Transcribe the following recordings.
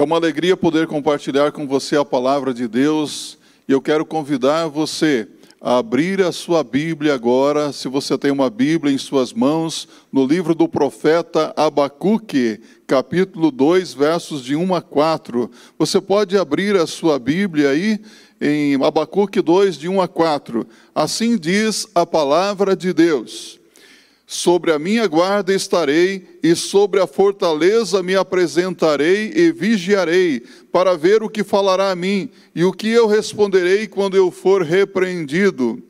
É uma alegria poder compartilhar com você a palavra de Deus e eu quero convidar você a abrir a sua Bíblia agora, se você tem uma Bíblia em suas mãos, no livro do profeta Abacuque, capítulo 2, versos de 1 a 4. Você pode abrir a sua Bíblia aí em Abacuque 2, de 1 a 4. Assim diz a palavra de Deus. Sobre a minha guarda estarei, e sobre a fortaleza me apresentarei e vigiarei, para ver o que falará a mim, e o que eu responderei quando eu for repreendido.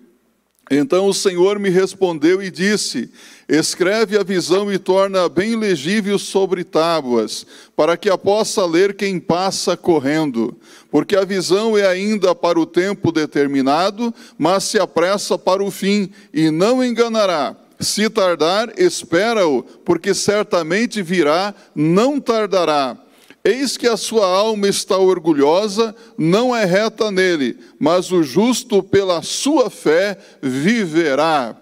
Então o Senhor me respondeu e disse: Escreve a visão e torna bem legível sobre tábuas, para que a possa ler quem passa correndo. Porque a visão é ainda para o tempo determinado, mas se apressa para o fim, e não enganará. Se tardar, espera-o, porque certamente virá, não tardará. Eis que a sua alma está orgulhosa, não é reta nele, mas o justo pela sua fé viverá.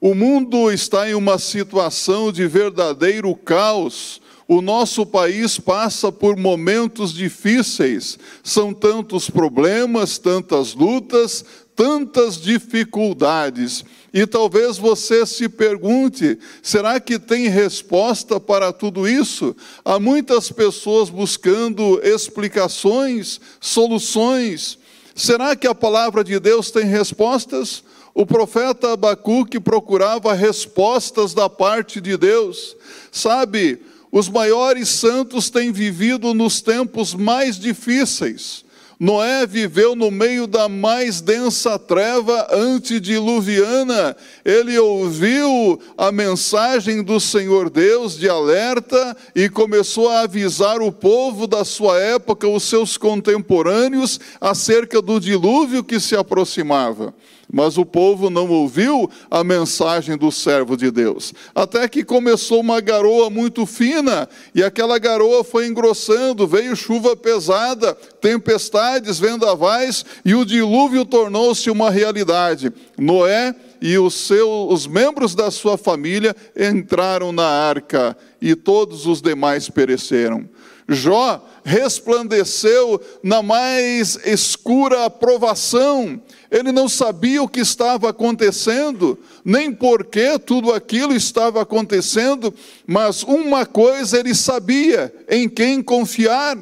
O mundo está em uma situação de verdadeiro caos. O nosso país passa por momentos difíceis. São tantos problemas, tantas lutas, tantas dificuldades. E talvez você se pergunte: será que tem resposta para tudo isso? Há muitas pessoas buscando explicações, soluções. Será que a palavra de Deus tem respostas? O profeta Abacuque procurava respostas da parte de Deus. Sabe, os maiores santos têm vivido nos tempos mais difíceis. Noé viveu no meio da mais densa treva antediluviana. Ele ouviu a mensagem do Senhor Deus de alerta e começou a avisar o povo da sua época, os seus contemporâneos, acerca do dilúvio que se aproximava. Mas o povo não ouviu a mensagem do servo de Deus. Até que começou uma garoa muito fina, e aquela garoa foi engrossando, veio chuva pesada, tempestades, vendavais, e o dilúvio tornou-se uma realidade. Noé e os, seus, os membros da sua família entraram na arca, e todos os demais pereceram. Jó resplandeceu na mais escura aprovação. Ele não sabia o que estava acontecendo, nem por que tudo aquilo estava acontecendo, mas uma coisa ele sabia: em quem confiar.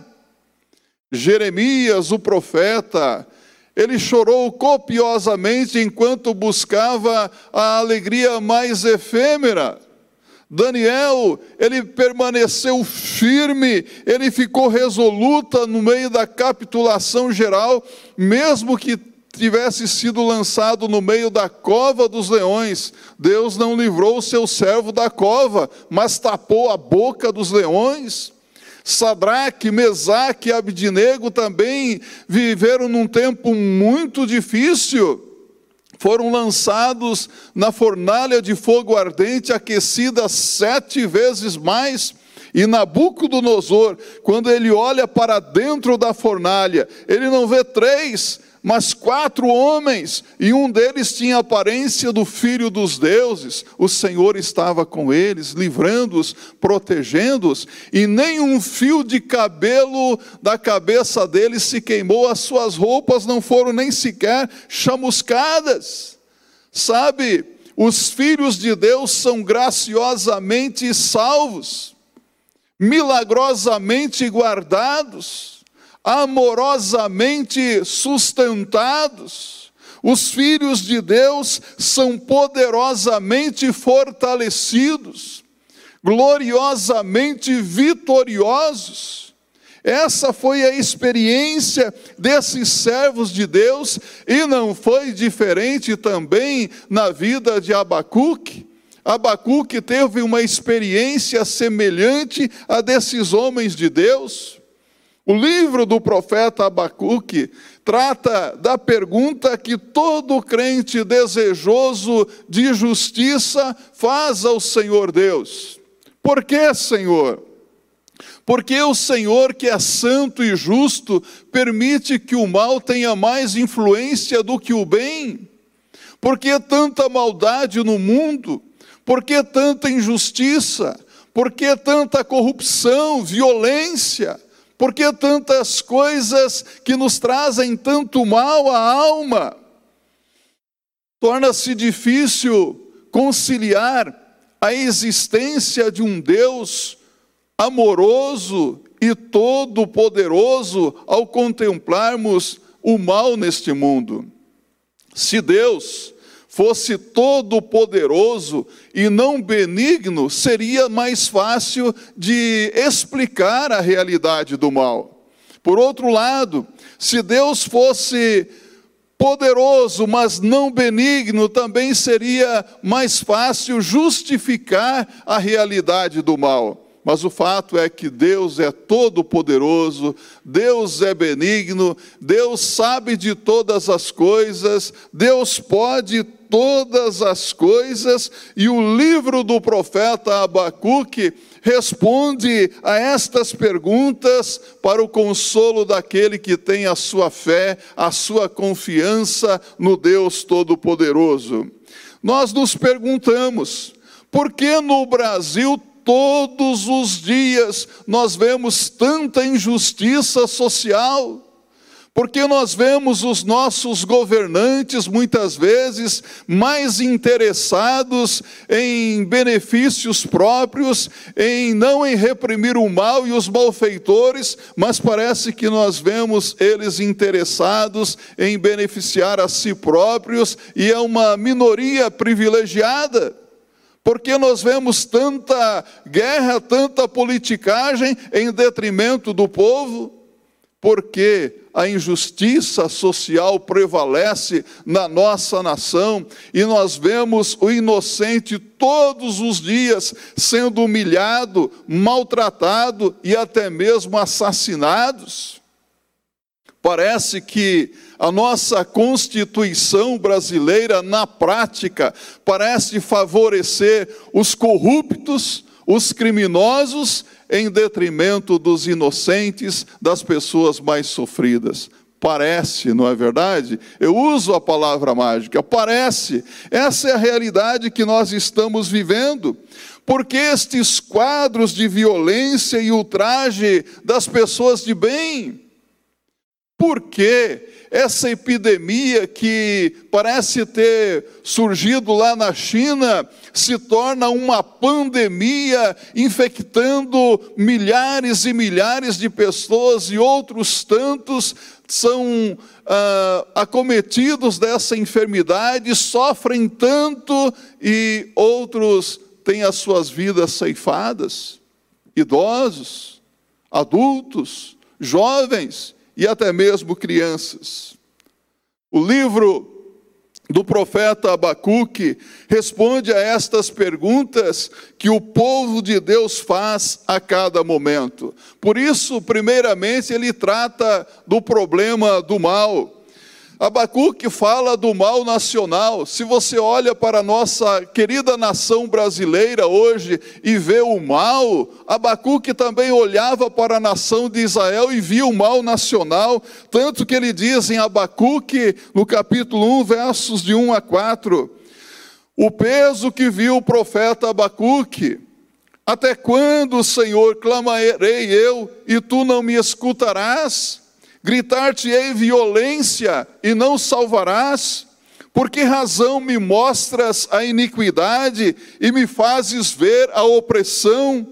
Jeremias, o profeta, ele chorou copiosamente enquanto buscava a alegria mais efêmera. Daniel, ele permaneceu firme, ele ficou resoluta no meio da capitulação geral, mesmo que tivesse sido lançado no meio da cova dos leões. Deus não livrou o seu servo da cova, mas tapou a boca dos leões. Sadraque, Mesaque e Abdinego também viveram num tempo muito difícil foram lançados na fornalha de fogo ardente, aquecida sete vezes mais. E Nabucodonosor, quando ele olha para dentro da fornalha, ele não vê três, mas quatro homens, e um deles tinha a aparência do filho dos deuses. O Senhor estava com eles, livrando-os, protegendo-os, e nem um fio de cabelo da cabeça deles se queimou, as suas roupas não foram nem sequer chamuscadas. Sabe, os filhos de Deus são graciosamente salvos, milagrosamente guardados amorosamente sustentados. Os filhos de Deus são poderosamente fortalecidos, gloriosamente vitoriosos. Essa foi a experiência desses servos de Deus e não foi diferente também na vida de Abacuque. Abacuque teve uma experiência semelhante a desses homens de Deus. O livro do profeta Abacuque trata da pergunta que todo crente desejoso de justiça faz ao Senhor Deus: Por que, Senhor? Porque o Senhor, que é santo e justo, permite que o mal tenha mais influência do que o bem? Por que tanta maldade no mundo? Por que tanta injustiça? Por que tanta corrupção, violência? Por que tantas coisas que nos trazem tanto mal à alma? Torna-se difícil conciliar a existência de um Deus amoroso e todo-poderoso ao contemplarmos o mal neste mundo. Se Deus fosse todo-poderoso e não benigno, seria mais fácil de explicar a realidade do mal. Por outro lado, se Deus fosse poderoso, mas não benigno, também seria mais fácil justificar a realidade do mal. Mas o fato é que Deus é todo-poderoso, Deus é benigno, Deus sabe de todas as coisas, Deus pode todas as coisas, e o livro do profeta Abacuque responde a estas perguntas para o consolo daquele que tem a sua fé, a sua confiança no Deus Todo-Poderoso. Nós nos perguntamos, por que no Brasil todos os dias nós vemos tanta injustiça social, porque nós vemos os nossos governantes muitas vezes mais interessados em benefícios próprios, em não em reprimir o mal e os malfeitores, mas parece que nós vemos eles interessados em beneficiar a si próprios e é uma minoria privilegiada. Porque nós vemos tanta guerra, tanta politicagem em detrimento do povo? Porque a injustiça social prevalece na nossa nação e nós vemos o inocente todos os dias sendo humilhado, maltratado e até mesmo assassinados. Parece que a nossa Constituição brasileira, na prática, parece favorecer os corruptos, os criminosos, em detrimento dos inocentes, das pessoas mais sofridas. Parece, não é verdade? Eu uso a palavra mágica, parece. Essa é a realidade que nós estamos vivendo. Porque estes quadros de violência e ultraje das pessoas de bem, por que essa epidemia que parece ter surgido lá na China se torna uma pandemia, infectando milhares e milhares de pessoas e outros tantos são ah, acometidos dessa enfermidade, sofrem tanto e outros têm as suas vidas ceifadas? Idosos, adultos, jovens e até mesmo crianças. O livro do profeta Abacuque responde a estas perguntas que o povo de Deus faz a cada momento. Por isso, primeiramente, ele trata do problema do mal. Abacuque fala do mal nacional. Se você olha para a nossa querida nação brasileira hoje e vê o mal, Abacuque também olhava para a nação de Israel e via o mal nacional, tanto que ele diz em Abacuque, no capítulo 1, versos de 1 a 4, o peso que viu o profeta Abacuque, até quando, Senhor, clamarei eu e tu não me escutarás? Gritar-te-ei violência e não salvarás? Por que razão me mostras a iniquidade e me fazes ver a opressão?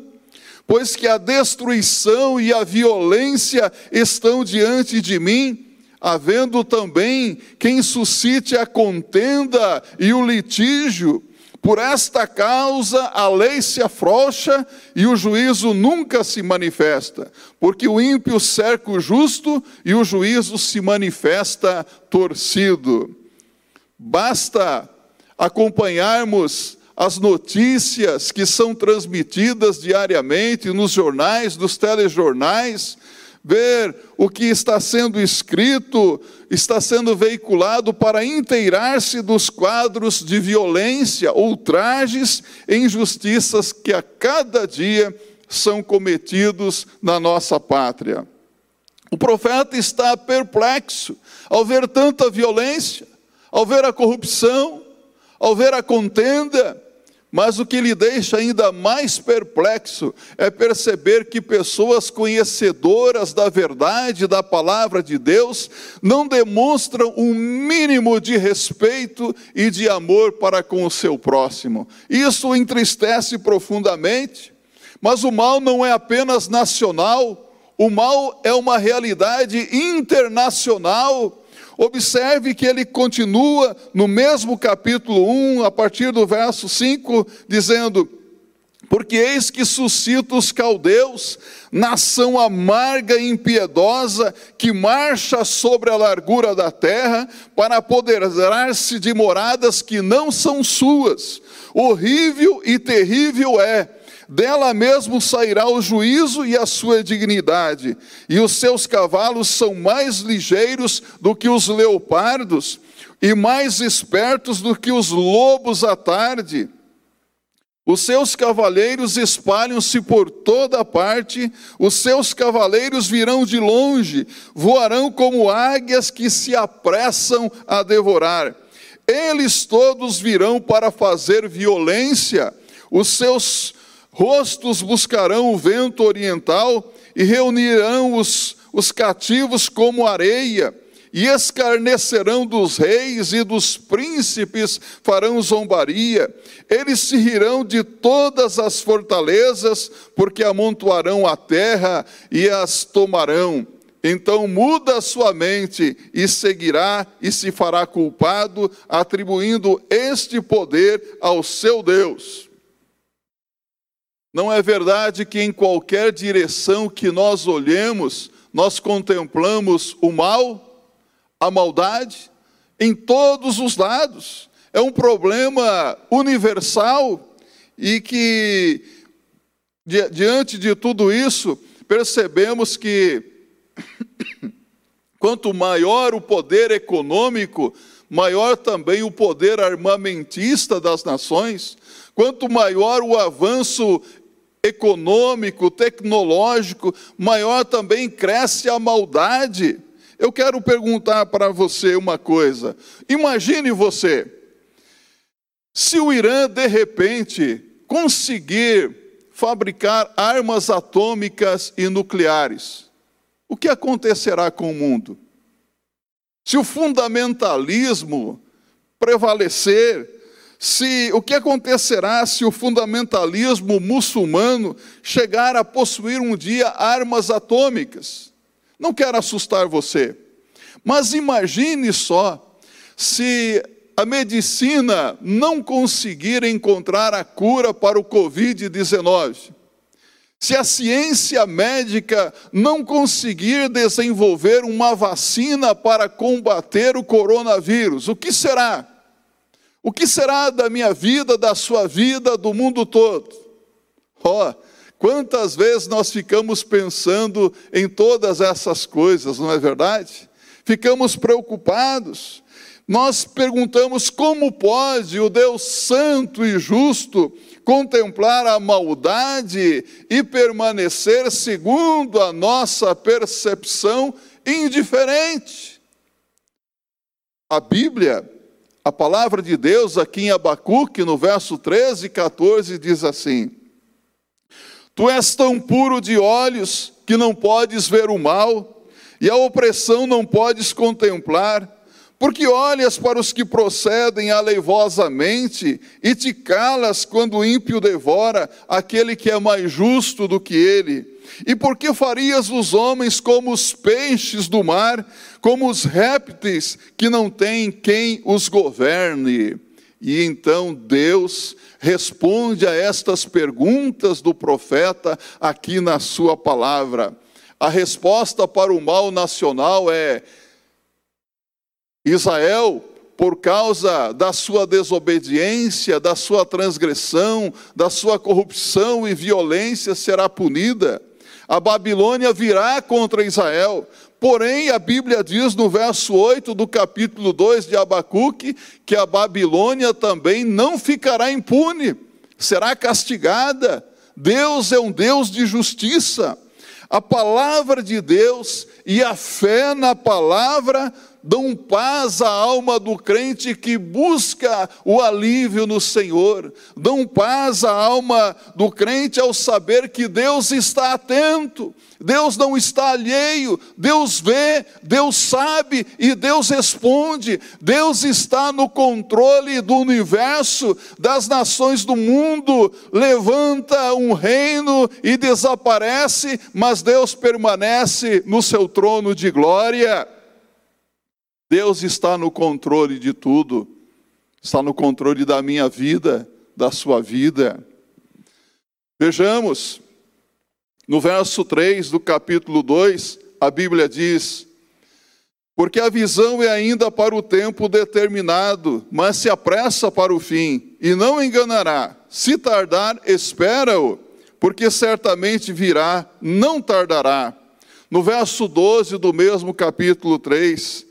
Pois que a destruição e a violência estão diante de mim, havendo também quem suscite a contenda e o litígio, por esta causa a lei se afrouxa e o juízo nunca se manifesta, porque o ímpio cerca o justo e o juízo se manifesta torcido. Basta acompanharmos as notícias que são transmitidas diariamente nos jornais, nos telejornais, ver o que está sendo escrito, está sendo veiculado para inteirar-se dos quadros de violência, ultrajes e injustiças que a cada dia são cometidos na nossa pátria. O profeta está perplexo ao ver tanta violência, ao ver a corrupção, ao ver a contenda, Mas o que lhe deixa ainda mais perplexo é perceber que pessoas conhecedoras da verdade da palavra de Deus não demonstram um mínimo de respeito e de amor para com o seu próximo. Isso o entristece profundamente. Mas o mal não é apenas nacional, o mal é uma realidade internacional Observe que ele continua no mesmo capítulo 1, a partir do verso 5, dizendo: Porque eis que suscita os caldeus, nação amarga e impiedosa, que marcha sobre a largura da terra, para apoderar-se de moradas que não são suas. Horrível e terrível é dela mesmo sairá o juízo e a sua dignidade, e os seus cavalos são mais ligeiros do que os leopardos, e mais espertos do que os lobos à tarde. Os seus cavaleiros espalham-se por toda parte, os seus cavaleiros virão de longe, voarão como águias que se apressam a devorar. Eles todos virão para fazer violência, os seus rostos buscarão o vento oriental e reunirão os, os cativos como areia, e escarnecerão dos reis e dos príncipes, farão zombaria. Eles se rirão de todas as fortalezas, porque amontoarão a terra e as tomarão. Então muda a sua mente e seguirá e se fará culpado, atribuindo este poder ao seu Deus. Não é verdade que em qualquer direção que nós olhemos, nós contemplamos o mal, a maldade, em todos os lados. É um problema universal e que, diante de tudo isso, percebemos que quanto maior o poder econômico, maior também o poder armamentista das nações, quanto maior o avanço econômico, tecnológico, maior também cresce a maldade. Eu quero perguntar para você uma coisa. Imagine você, se o Irã de repente conseguir fabricar armas atômicas e nucleares, o que acontecerá com o mundo? Se o fundamentalismo prevalecer, se o que acontecerá se o fundamentalismo muçulmano chegar a possuir um dia armas atômicas? Não quero assustar você, mas imagine só se a medicina não conseguir encontrar a cura para o Covid-19. Se a ciência médica não conseguir desenvolver uma vacina para combater o coronavírus, o que será? O que será da minha vida, da sua vida, do mundo todo? Ó, oh, quantas vezes nós ficamos pensando em todas essas coisas, não é verdade? Ficamos preocupados. Nós perguntamos como pode o Deus Santo e Justo contemplar a maldade e permanecer segundo a nossa percepção indiferente. A Bíblia a palavra de Deus aqui em Abacuque, no verso 13 e 14, diz assim: Tu és tão puro de olhos que não podes ver o mal, e a opressão não podes contemplar, porque olhas para os que procedem aleivosamente e te calas quando o ímpio devora aquele que é mais justo do que ele. E por que farias os homens como os peixes do mar, como os répteis que não têm quem os governe? E então Deus responde a estas perguntas do profeta aqui na sua palavra. A resposta para o mal nacional é: Israel, por causa da sua desobediência, da sua transgressão, da sua corrupção e violência, será punida. A Babilônia virá contra Israel. Porém, a Bíblia diz no verso 8 do capítulo 2 de Abacuque que a Babilônia também não ficará impune, será castigada. Deus é um Deus de justiça. A palavra de Deus e a fé na palavra dão paz à alma do crente que busca o alívio no Senhor, dão paz à alma do crente ao saber que Deus está atento, Deus não está alheio, Deus vê, Deus sabe e Deus responde. Deus está no controle do universo, das nações do mundo, levanta um reino e desaparece, mas Deus permanece no seu trono de glória. Deus está no controle de tudo, está no controle da minha vida, da sua vida. Vejamos, no verso 3 do capítulo 2, a Bíblia diz: Porque a visão é ainda para o tempo determinado, mas se apressa para o fim, e não enganará. Se tardar, espera-o, porque certamente virá, não tardará. No verso 12 do mesmo capítulo 3,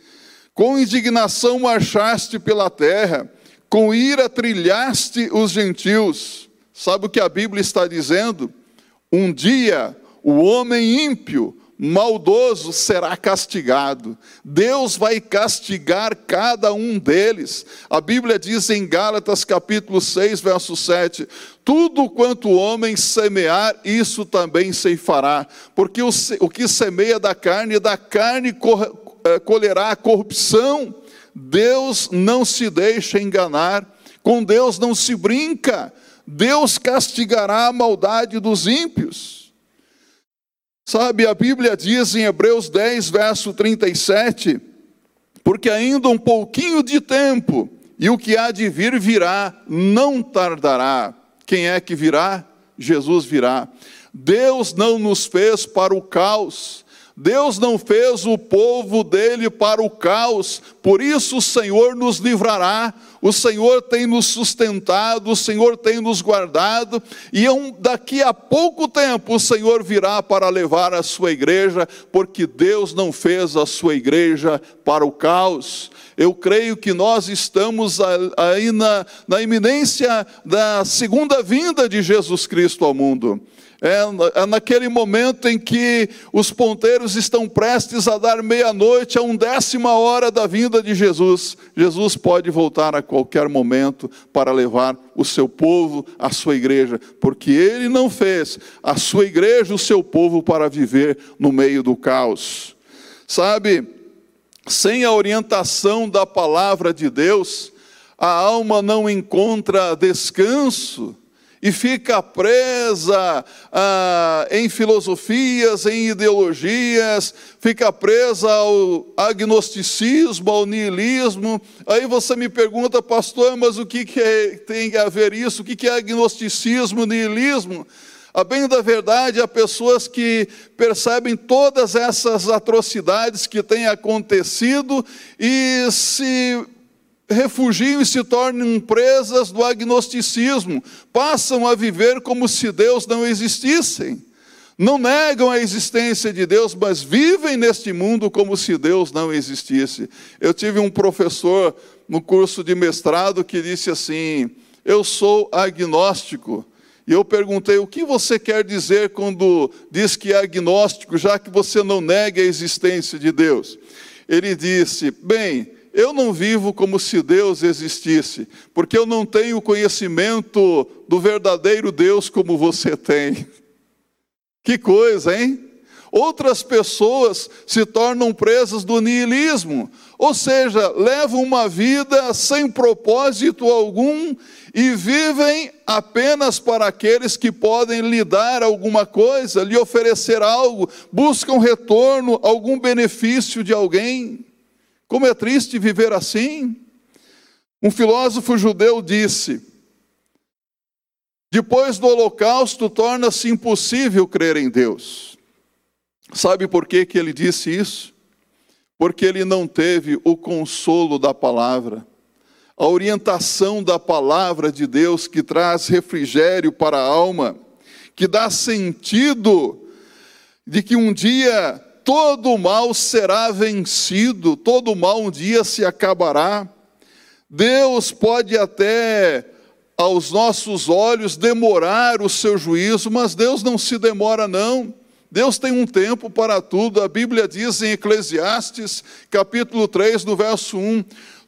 com indignação marchaste pela terra, com ira trilhaste os gentios. Sabe o que a Bíblia está dizendo? Um dia o homem ímpio, maldoso, será castigado. Deus vai castigar cada um deles. A Bíblia diz em Gálatas capítulo 6, verso 7: tudo quanto o homem semear, isso também se fará, porque o, que semeia da carne, da carne colherá a corrupção. Deus não se deixa enganar, com Deus não se brinca. Deus castigará a maldade dos ímpios. Sabe, a Bíblia diz em Hebreus 10, verso 37, porque ainda um pouquinho de tempo, e o que há de vir virá, não tardará. Quem é que virá? Jesus virá. Deus não nos fez para o caos, Deus não fez o povo dele para o caos, por isso o Senhor nos livrará, o Senhor tem nos sustentado, o Senhor tem nos guardado, e um, daqui a pouco tempo o Senhor virá para levar a sua igreja, porque Deus não fez a sua igreja para o caos. Eu creio que nós estamos aí na, na iminência da segunda vinda de Jesus Cristo ao mundo. É, é naquele momento em que os ponteiros estão prestes a dar meia-noite, a um décima hora da vinda de Jesus. Jesus pode voltar a qualquer momento para levar o seu povo, a sua igreja, porque ele não fez a sua igreja, o seu povo, para viver no meio do caos. Sabe, sem a orientação da palavra de Deus, a alma não encontra descanso e fica presa ah, em filosofias, em ideologias, fica presa ao agnosticismo, ao niilismo. Aí você me pergunta, pastor, mas o que, que é, tem a ver isso? O que, que é agnosticismo, niilismo? A bem da verdade, há pessoas que percebem todas essas atrocidades que têm acontecido e se refugiam e se tornam presas do agnosticismo, passam a viver como se Deus não existissem. Não negam a existência de Deus, mas vivem neste mundo como se Deus não existisse. Eu tive um professor no curso de mestrado que disse assim: Eu sou agnóstico. E eu perguntei: O que você quer dizer quando diz que é agnóstico, já que você não nega a existência de Deus? Ele disse: Bem, eu não vivo como se Deus existisse, porque eu não tenho conhecimento do verdadeiro Deus como você tem. Que coisa, hein? Outras pessoas se tornam presas do niilismo, ou seja, levam uma vida sem propósito algum e vivem apenas para aqueles que podem lhe dar alguma coisa, lhe oferecer algo, buscam retorno, algum benefício de alguém. Como é triste viver assim. Um filósofo judeu disse: depois do holocausto torna-se impossível crer em Deus. Sabe por que, que ele disse isso? Porque ele não teve o consolo da palavra, a orientação da palavra de Deus que traz refrigério para a alma, que dá sentido de que um dia todo mal será vencido, todo mal um dia se acabará. Deus pode até, aos nossos olhos, demorar o seu juízo, mas Deus não se demora, não. Deus tem um tempo para tudo. A Bíblia diz em Eclesiastes, capítulo 3, no verso 1: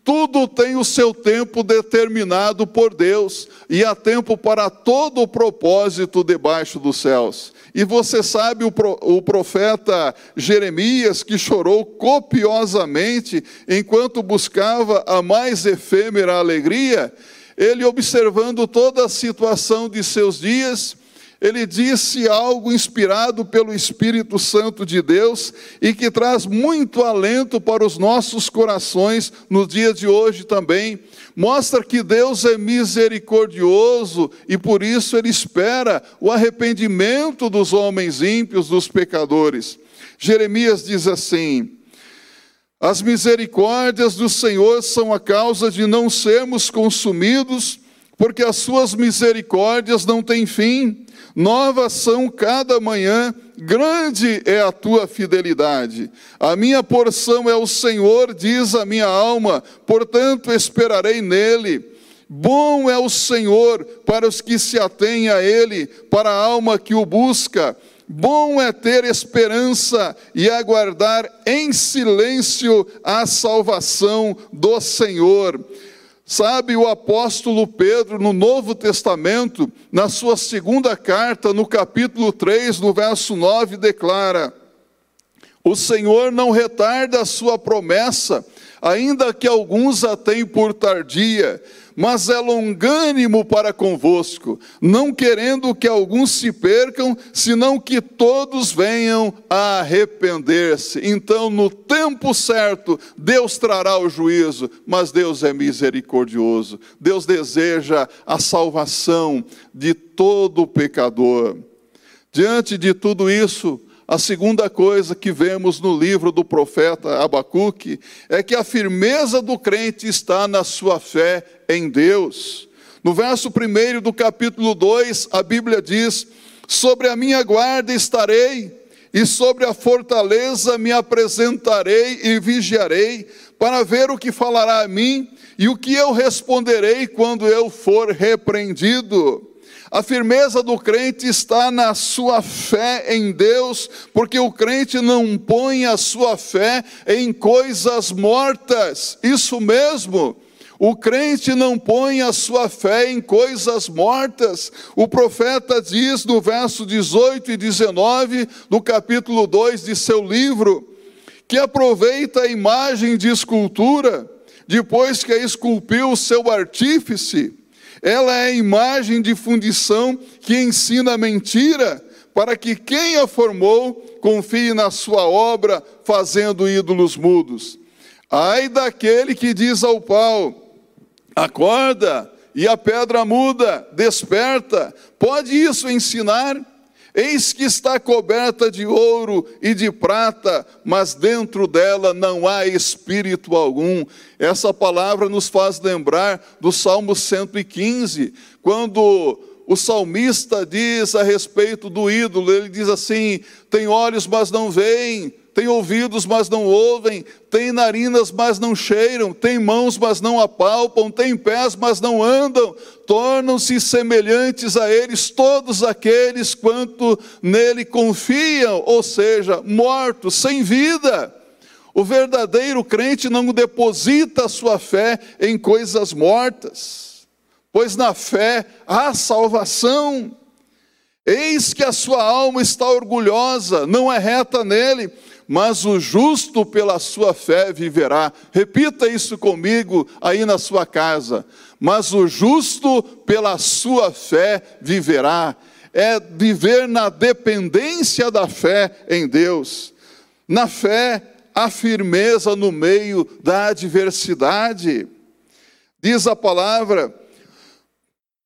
tudo tem o seu tempo determinado por Deus, e há tempo para todo o propósito debaixo dos céus. E você sabe o profeta Jeremias, que chorou copiosamente enquanto buscava a mais efêmera alegria, ele observando toda a situação de seus dias, ele disse algo inspirado pelo Espírito Santo de Deus e que traz muito alento para os nossos corações no dia de hoje também. Mostra que Deus é misericordioso e por isso ele espera o arrependimento dos homens ímpios, dos pecadores. Jeremias diz assim: As misericórdias do Senhor são a causa de não sermos consumidos, porque as suas misericórdias não têm fim Novas são cada manhã, grande é a tua fidelidade. A minha porção é o Senhor, diz a minha alma, portanto esperarei nele. Bom é o Senhor para os que se atêm a Ele, para a alma que o busca. Bom é ter esperança e aguardar em silêncio a salvação do Senhor. Sabe, o apóstolo Pedro, no Novo Testamento, na sua segunda carta, no capítulo 3, no verso 9, declara: O Senhor não retarda a sua promessa, ainda que alguns a tenham por tardia, mas é longânimo para convosco, não querendo que alguns se percam, senão que todos venham a arrepender-se. Então, no tempo certo, Deus trará o juízo, mas Deus é misericordioso. Deus deseja a salvação de todo pecador. Diante de tudo isso, a segunda coisa que vemos no livro do profeta Abacuque é que a firmeza do crente está na sua fé em Deus. No verso 1 do capítulo 2, a Bíblia diz: Sobre a minha guarda estarei, e sobre a fortaleza me apresentarei e vigiarei, para ver o que falará a mim e o que eu responderei quando eu for repreendido. A firmeza do crente está na sua fé em Deus, porque o crente não põe a sua fé em coisas mortas. Isso mesmo. O crente não põe a sua fé em coisas mortas. O profeta diz no verso 18 e 19 do capítulo 2 de seu livro, que aproveita a imagem de escultura, depois que a esculpiu o seu artífice, ela é a imagem de fundição que ensina a mentira, para que quem a formou confie na sua obra, fazendo ídolos mudos. Ai daquele que diz ao pau: acorda, e a pedra muda, desperta. Pode isso ensinar? Eis que está coberta de ouro e de prata, mas dentro dela não há espírito algum. Essa palavra nos faz lembrar do Salmo 115, quando o salmista diz a respeito do ídolo, ele diz assim: tem olhos, mas não veem, tem ouvidos, mas não ouvem, tem narinas, mas não cheiram, tem mãos, mas não apalpam, tem pés, mas não andam, tornam-se semelhantes a eles todos aqueles quanto nele confiam, ou seja, mortos, sem vida. O verdadeiro crente não deposita a sua fé em coisas mortas, pois na fé há salvação. Eis que a sua alma está orgulhosa, não é reta nele, mas o justo pela sua fé viverá. Repita isso comigo aí na sua casa. Mas o justo pela sua fé viverá. É viver na dependência da fé em Deus. Na fé, a firmeza no meio da adversidade. Diz a palavra,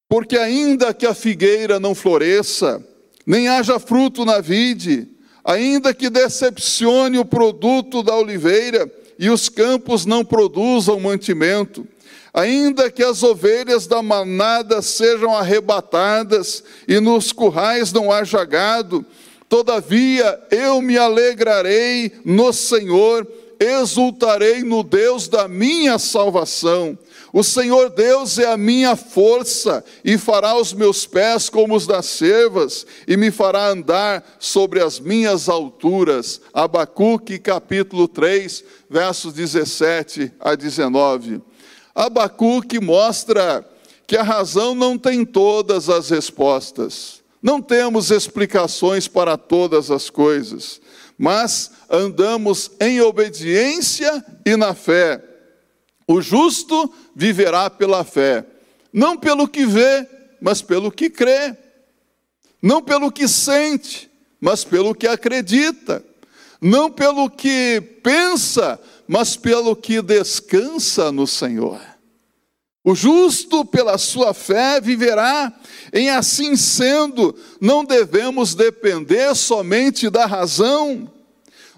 porque ainda que a figueira não floresça, nem haja fruto na vide, Ainda que decepcione o produto da oliveira e os campos não produzam mantimento, ainda que as ovelhas da manada sejam arrebatadas e nos currais não haja gado, todavia eu me alegrarei no Senhor, exultarei no Deus da minha salvação. O Senhor Deus é a minha força e fará os meus pés como os das cervas e me fará andar sobre as minhas alturas. Abacuque capítulo 3, versos 17 a 19. Abacuque mostra que a razão não tem todas as respostas. Não temos explicações para todas as coisas, mas andamos em obediência e na fé o justo viverá pela fé, não pelo que vê, mas pelo que crê, não pelo que sente, mas pelo que acredita, não pelo que pensa, mas pelo que descansa no Senhor. O justo, pela sua fé, viverá. Em assim sendo, não devemos depender somente da razão,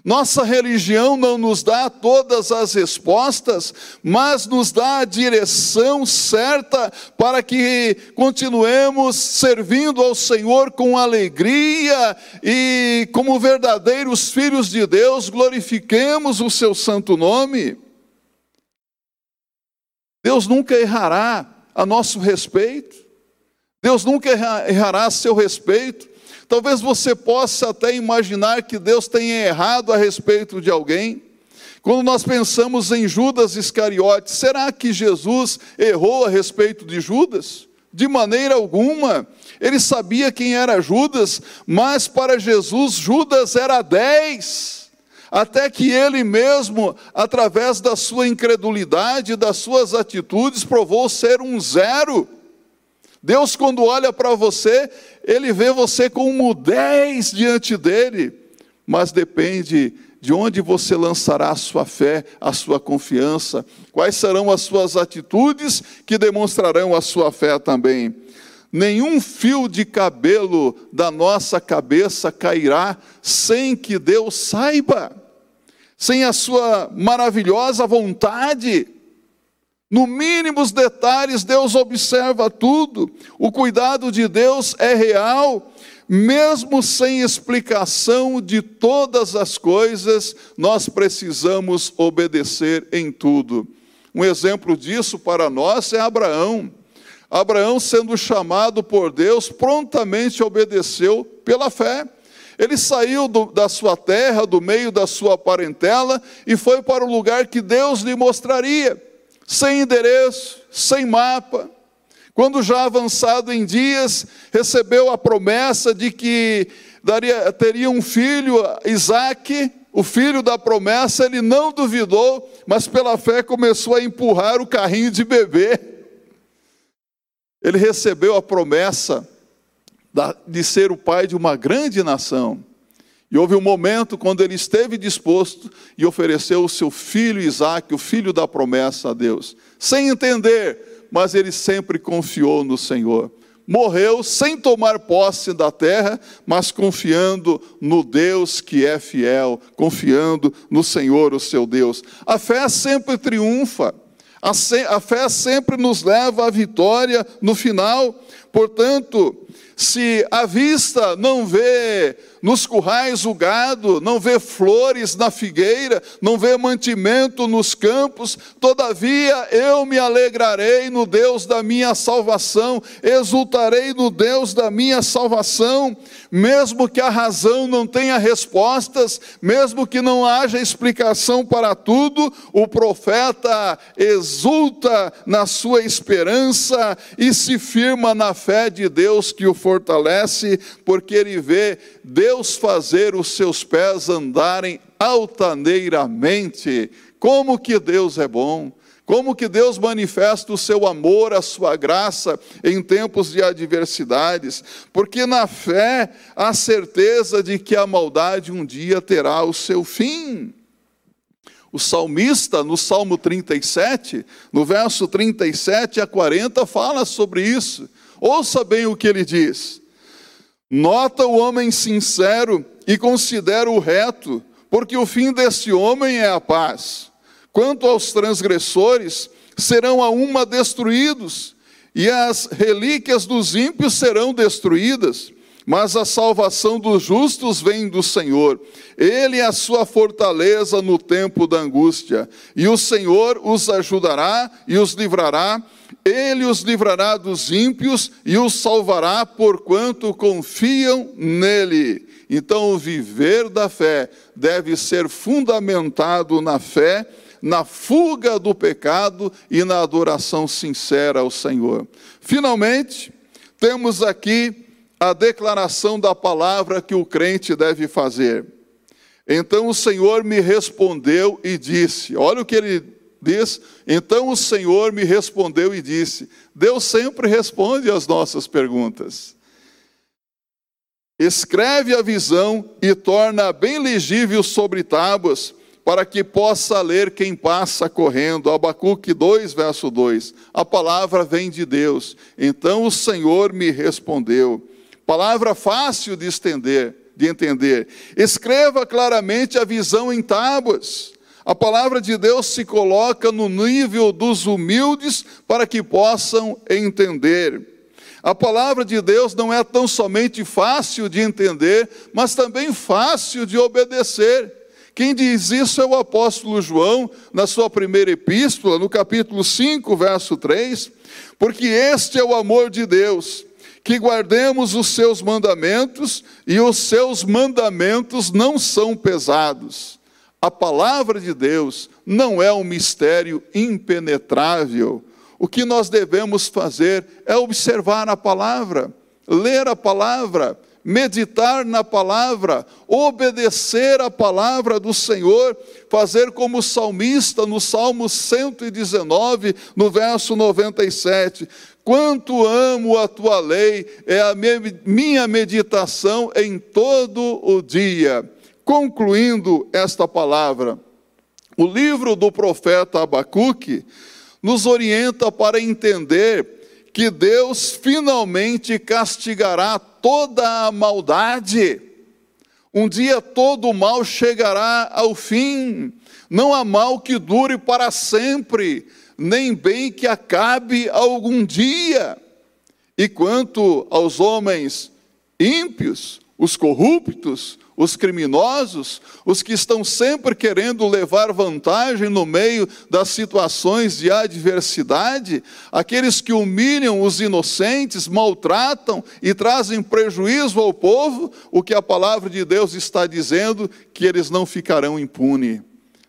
nossa religião não nos dá todas as respostas, mas nos dá a direção certa para que continuemos servindo ao Senhor com alegria e, como verdadeiros filhos de Deus, glorifiquemos o seu santo nome. Deus nunca errará a nosso respeito, Deus nunca errará a seu respeito. Talvez você possa até imaginar que Deus tenha errado a respeito de alguém. Quando nós pensamos em Judas Iscariotes, será que Jesus errou a respeito de Judas? De maneira alguma. Ele sabia quem era Judas, mas para Jesus, Judas era dez. Até que ele mesmo, através da sua incredulidade, das suas atitudes, provou ser um zero. Deus, quando olha para você, ele vê você como dez diante dele, mas depende de onde você lançará a sua fé, a sua confiança, quais serão as suas atitudes que demonstrarão a sua fé também. Nenhum fio de cabelo da nossa cabeça cairá sem que Deus saiba, sem a sua maravilhosa vontade. No mínimos detalhes, Deus observa tudo. O cuidado de Deus é real, mesmo sem explicação de todas as coisas, nós precisamos obedecer em tudo. Um exemplo disso para nós é Abraão. Abraão, sendo chamado por Deus, prontamente obedeceu pela fé. Ele saiu do, da sua terra, do meio da sua parentela, e foi para o lugar que Deus lhe mostraria sem endereço, sem mapa. Quando já avançado em dias, recebeu a promessa de que daria, teria um filho, Isaac, o filho da promessa, ele não duvidou, mas pela fé começou a empurrar o carrinho de bebê. Ele recebeu a promessa de ser o pai de uma grande nação. E houve um momento quando ele esteve disposto e ofereceu o seu filho Isaac, o filho da promessa a Deus, sem entender, mas ele sempre confiou no Senhor. Morreu sem tomar posse da terra, mas confiando no Deus que é fiel, confiando no Senhor, o seu Deus. A fé sempre triunfa, a fé sempre nos leva à vitória no final. Portanto, se a vista não vê nos currais o gado, não vê flores na figueira, não vê mantimento nos campos, todavia eu me alegrarei no Deus da minha salvação, exultarei no Deus da minha salvação, mesmo que a razão não tenha respostas, mesmo que não haja explicação para tudo, o profeta exulta na sua esperança e se firma na fé de Deus que o fortalece, porque ele vê Deus fazer os seus pés andarem altaneiramente. Como que Deus é bom! Como que Deus manifesta o seu amor, a sua graça em tempos de adversidades, porque na fé há certeza de que a maldade um dia terá o seu fim. O salmista, no Salmo 37, no verso 37 a 40, fala sobre isso. Ouça bem o que ele diz. Nota o homem sincero e considera o reto, porque o fim desse homem é a paz. Quanto aos transgressores, serão a uma destruídos, e as relíquias dos ímpios serão destruídas. Mas a salvação dos justos vem do Senhor. Ele é a sua fortaleza no tempo da angústia, e o Senhor os ajudará e os livrará. Ele os livrará dos ímpios e os salvará, porquanto confiam nele. Então, o viver da fé deve ser fundamentado na fé, na fuga do pecado e na adoração sincera ao Senhor. Finalmente, temos aqui a declaração da palavra que o crente deve fazer. Então o Senhor me respondeu e disse: Olha o que ele diz. Então o Senhor me respondeu e disse: Deus sempre responde às nossas perguntas. Escreve a visão e torna bem legível sobre tábuas, para que possa ler quem passa correndo. Abacuque 2, verso 2. A palavra vem de Deus. Então o Senhor me respondeu. Palavra fácil de estender, de entender. Escreva claramente a visão em tábuas. A palavra de Deus se coloca no nível dos humildes para que possam entender. A palavra de Deus não é tão somente fácil de entender, mas também fácil de obedecer. Quem diz isso é o apóstolo João, na sua primeira epístola, no capítulo 5, verso 3, porque este é o amor de Deus que guardemos os seus mandamentos, e os seus mandamentos não são pesados. A palavra de Deus não é um mistério impenetrável. O que nós devemos fazer é observar a palavra, ler a palavra, meditar na palavra, obedecer a palavra do Senhor, fazer como o salmista no Salmo 119, no verso 97. Quanto amo a tua lei, é a minha meditação em todo o dia. Concluindo esta palavra, o livro do profeta Abacuque nos orienta para entender que Deus finalmente castigará toda a maldade. Um dia todo o mal chegará ao fim. Não há mal que dure para sempre nem bem que acabe algum dia. E quanto aos homens ímpios, os corruptos, os criminosos, os que estão sempre querendo levar vantagem no meio das situações de adversidade, aqueles que humilham os inocentes, maltratam e trazem prejuízo ao povo, o que a palavra de Deus está dizendo, que eles não ficarão impunes.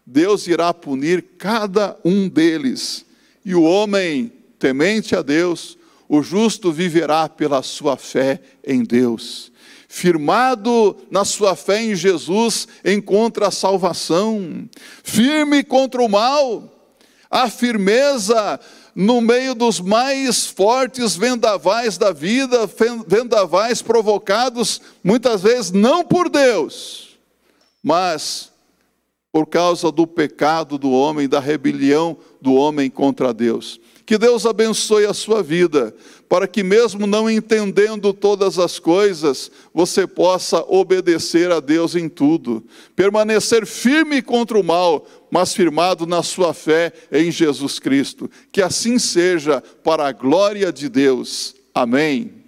Deus irá punir cada um deles. E o homem temente a Deus, o justo viverá pela sua fé em Deus. Firmado na sua fé em Jesus, encontra a salvação. Firme contra o mal, a firmeza no meio dos mais fortes vendavais da vida, vendavais provocados muitas vezes não por Deus, mas por causa do pecado do homem, da rebelião do homem contra Deus. Que Deus abençoe a sua vida, para que, mesmo não entendendo todas as coisas, você possa obedecer a Deus em tudo, permanecer firme contra o mal, mas firmado na sua fé em Jesus Cristo. Que assim seja, para a glória de Deus. Amém.